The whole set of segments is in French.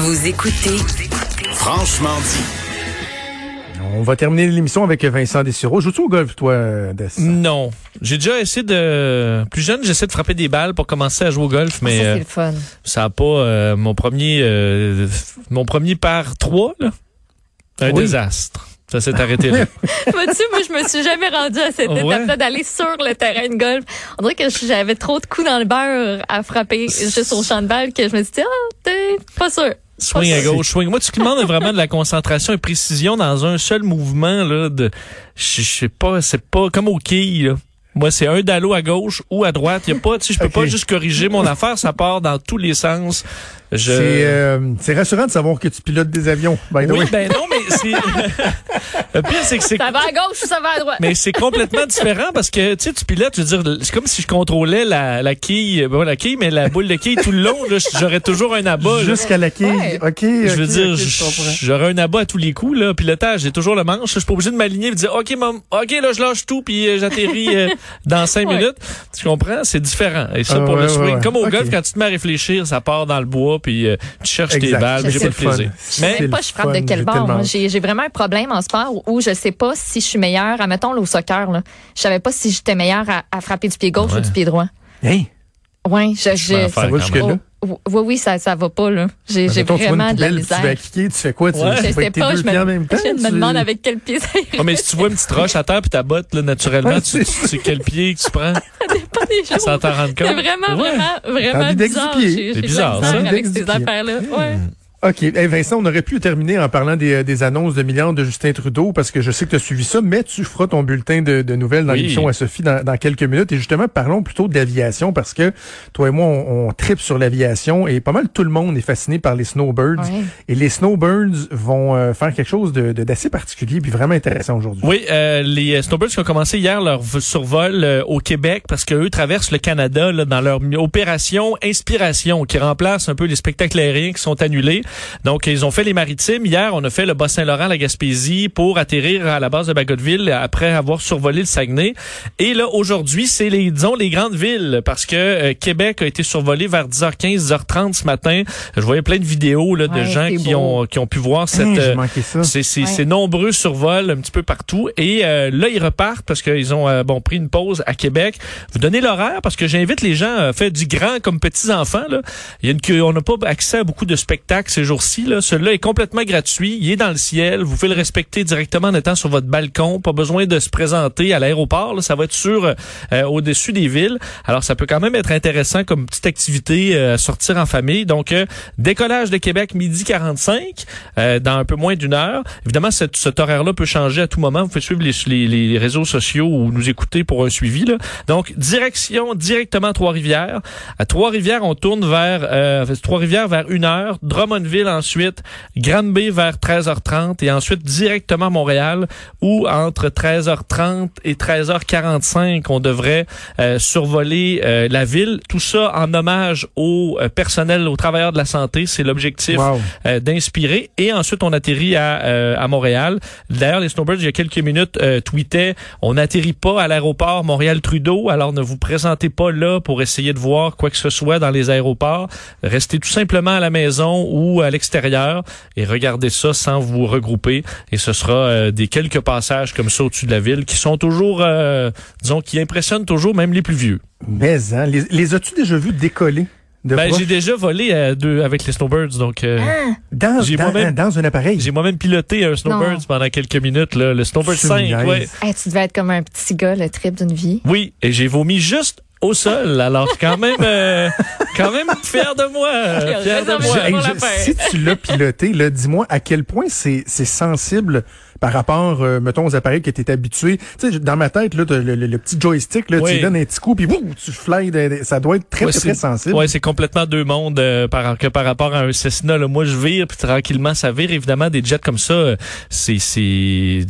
Vous écoutez Franchement dit. On va terminer l'émission avec Vincent Dessureau. Joues-tu au golf, toi, Des? Non. J'ai déjà essayé de... Plus jeune, j'essaie de frapper des balles pour commencer à jouer au golf, mais ça, euh, c'est le fun. ça a pas... euh, mon premier euh, mon premier par trois, là, un Oui. désastre. Ça s'est arrêté là. Vois-tu, moi, je me suis jamais rendue à cette Ouais. étape-là d'aller sur le terrain de golf. On dirait que j'avais trop de coups dans le beurre à frapper juste au champ de balle que je me suis dit, ah, t'es pas sûr. Swing à gauche, swing. Moi, tu demandes vraiment de la concentration et précision dans un seul mouvement, là, de, je sais pas, c'est pas comme au quilles, là. Moi, c'est un dallo à gauche ou à droite. Y a pas, tu sais, je peux pas juste corriger mon affaire. Ça part dans tous les sens. Je... C'est euh, c'est rassurant de savoir que tu pilotes des avions. by the oui, way. ben non, mais le pire, c'est que c'est, Ça va à gauche ou ça va à droite? mais c'est complètement différent parce que, tu sais, tu pilotes, je veux dire, c'est comme si je contrôlais la, la quille, ben, pas la quille, mais la boule de quille tout le long, là. J'aurais toujours un abat. Jusqu'à la quille. Ouais. OK, Je veux dire, j'aurais un abat à tous les coups, là. Pilotage, j'ai toujours le manche. Je suis pas obligé de m'aligner et de dire, OK, maman, OK, là, je lâche tout puis euh, j'atterris euh, dans cinq Ouais. minutes. Tu comprends? C'est différent. Et ça, Ah, pour ouais, le ouais, swing, ouais. comme au golf, quand tu te mets à réfléchir, ça part dans le bois puis euh, tu cherches tes balles, puis j'ai pas de plaisir. Mais, pas je frappe de quel j'ai bord. J'ai vraiment un problème en sport où, où je sais pas si je suis meilleure. Admettons, là, au soccer, là. Je savais pas si j'étais meilleure à, à frapper du pied gauche Ouais. ou du pied droit. Hein? Ouais, je, Je Ça va jusque-là? même. Oh, oui, oui, ça, ça va pas, là. J'ai j'ai Mettons, vraiment de la puis Tu vas misère. cliquer, tu fais quoi? Tu, Ouais. tu Je sais pas, deux je pieds en même me, temps? je me tu- demande avec quel pied ça Oh, mais si tu vois une petite roche à terre puis ta botte, là, naturellement, Ouais, tu, tu c'est- sais quel pied que tu prends dépend des jours. sans t'en rendre C'est compte. vraiment, Ouais. vraiment, vraiment Ambidex bizarre. C'est bizarre, misère ça. avec ces affaires-là. Ouais. OK. Hey Vincent, on aurait pu terminer en parlant des, euh, des annonces de milliards de Justin Trudeau parce que je sais que tu as suivi ça, mais tu feras ton bulletin de, de nouvelles dans Oui. l'émission à Sophie dans, dans quelques minutes. Et justement, parlons plutôt d'aviation parce que toi et moi, on, on tripe sur l'aviation et pas mal tout le monde est fasciné par les snowbirds. Et les snowbirds vont euh, faire quelque chose de de- d'assez particulier puis vraiment intéressant aujourd'hui. Oui, euh, les euh, Snowbirds qui ont commencé hier leur survol euh, au Québec parce qu'eux traversent le Canada là, dans leur opération Inspiration qui remplace un peu les spectacles aériens qui sont annulés. Donc, ils ont fait les maritimes. Hier, on a fait le Bas-Saint-Laurent, la Gaspésie pour atterrir à la base de Bagotville après avoir survolé le Saguenay. Et là, aujourd'hui, c'est les, disons, les grandes villes parce que euh, Québec a été survolé vers 10h15, 10h30 ce matin. Je voyais plein de vidéos là, de Ouais, gens qui beau. ont, qui ont pu voir cette... Euh, c'est Ouais. c'est nombreux survols un petit peu partout et euh, là ils repartent parce qu'ils ont euh, bon pris une pause à Québec. Vous donnez l'horaire parce que j'invite les gens à faire du grand comme petits enfants là. Il y a une on n'a pas accès à beaucoup de spectacles ces jours-ci là. Celui-là est complètement gratuit, il est dans le ciel, vous pouvez le respecter directement en étant sur votre balcon, pas besoin de se présenter à l'aéroport, ça va être sur euh, au-dessus des villes. Alors ça peut quand même être intéressant comme petite activité euh, sortir en famille. Donc euh, décollage de Québec midi 45 euh, dans un peu moins d'une heure. Évidemment, cet horaire-là peut changer à tout moment. Vous pouvez suivre les, les- les réseaux sociaux ou nous écouter pour un suivi. Là. Donc, direction directement Trois-Rivières. À Trois-Rivières, on tourne vers euh, Trois-Rivières vers une heure. Drummondville ensuite. Granby vers 13h30 et ensuite directement à Montréal où entre 13h30 et 13h45, on devrait euh, survoler euh, la ville. Tout ça en hommage au euh, personnel, aux travailleurs de la santé. C'est l'objectif Wow. euh, d'inspirer. Et ensuite, on atterrit à, à Montréal. D'ailleurs, les Snowbirds, il y a quelques minutes, tweetaient, on n'atterrit pas à l'aéroport Montréal-Trudeau, alors ne vous présentez pas là pour essayer de voir quoi que ce soit dans les aéroports. Restez tout simplement à la maison ou à l'extérieur et regardez ça sans vous regrouper. Et ce sera euh, des quelques passages comme ça au-dessus de la ville qui sont toujours, euh, disons, qui impressionnent toujours même les plus vieux. Mais hein, les, les as-tu déjà vus décoller de Ben, j'ai déjà volé euh, deux avec les Snowbirds, donc... euh, dans, j'ai dans, moi-même- dans un appareil? J'ai moi-même piloté un Snowbirds Non. pendant quelques minutes, là, le Snowbird Tu 5. niaises. Ouais. Hey, tu devais être comme un petit gars, le trip d'une vie. Oui, et j'ai vomi juste au sol. Alors quand même, euh, quand même fier de moi, euh, fier de réservé moi. Hey, je- si tu l'as piloté, là, dis-moi à quel point c'est c'est sensible par rapport, euh, mettons, aux appareils que tu es habitué. Tu sais, dans ma tête, là, le, le- le petit joystick, là, tu Oui. lui donnes un petit coup, puis boum, tu fly. de- de- ça doit être très, Ouais, très, sensible. Ouais, c'est complètement deux mondes euh, par, que par rapport à un Cessna. Là. Moi, je vire, puis tranquillement, ça vire. Évidemment, des jets comme ça, c'est,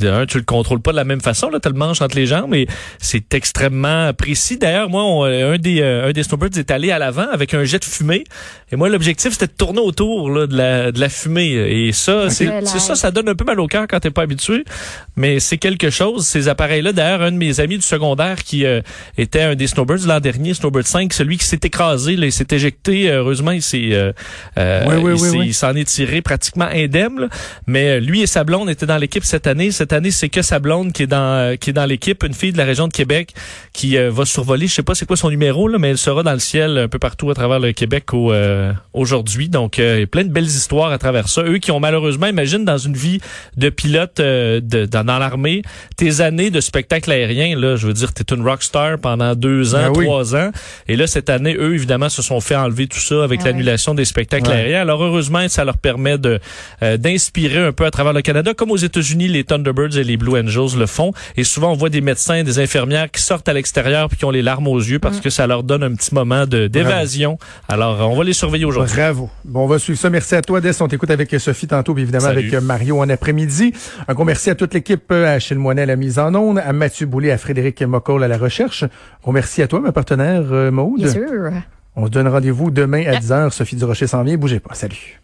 un, tu le contrôles pas de la même façon. Là, t'as le manche entre les jambes, mais c'est extrêmement précis. D'ailleurs, moi, on- un des, euh, un des snowbirds est allé à l'avant avec un jet de fumée. Et moi, l'objectif, c'était de tourner autour là, de, la, de la fumée. Et ça, c'est, ça, ça donne un peu mal au cœur quand t'es pas habitué mais c'est quelque chose. Ces appareils-là, d'ailleurs, un de mes amis du secondaire qui euh, était un des snowbirds l'an dernier, Snowbird 5, celui qui s'est écrasé, là, il s'est éjecté. Heureusement, il s'est, euh, euh, Oui, oui, il oui, s'en est tiré pratiquement indemne. là. Mais euh, lui et sa blonde étaient dans l'équipe cette année. Cette année, c'est que sa blonde qui est dans euh, qui est dans l'équipe, une fille de la région de Québec qui euh, va survoler. Je sais pas c'est quoi son numéro là, mais elle sera dans le ciel un peu partout à travers le Québec au, euh, aujourd'hui. Donc, euh, il y a plein de belles histoires à travers ça. Eux qui ont malheureusement, imagine dans une vie de pilote euh, de, dans, dans l'armée, tes années de spectacle aérien, là, je veux dire, t'es une rockstar pendant deux ans, Ben oui. trois ans. Et là, cette année, eux, évidemment, se sont fait enlever tout ça avec Ah ouais. l'annulation des spectacles Ouais. aériens. Alors, heureusement, ça leur permet de euh, d'inspirer un peu à travers le Canada, comme aux États-Unis, les Thunderbirds et les Blue Angels le font. Et souvent, on voit des médecins, des infirmières qui sortent à l'extérieur puis qui ont les larmes aux yeux parce que ça leur donne un petit moment de d'évasion. Alors, on va les surveiller aujourd'hui. Bravo. Bon, on va suivre ça. Merci à toi, Des. On t'écoute avec Sophie tantôt, puis évidemment Salut. avec euh, Mario en après-midi. Un gros merci à toute l'équipe, euh, à Achille Moinet à la mise en onde, à Mathieu Boulay, à Frédéric Mocoll à la recherche. Un gros merci à toi, ma partenaire euh, Maude. Bien sûr. On se donne rendez-vous demain à 10h. Sophie Durocher s'en vient. Bougez pas. Salut.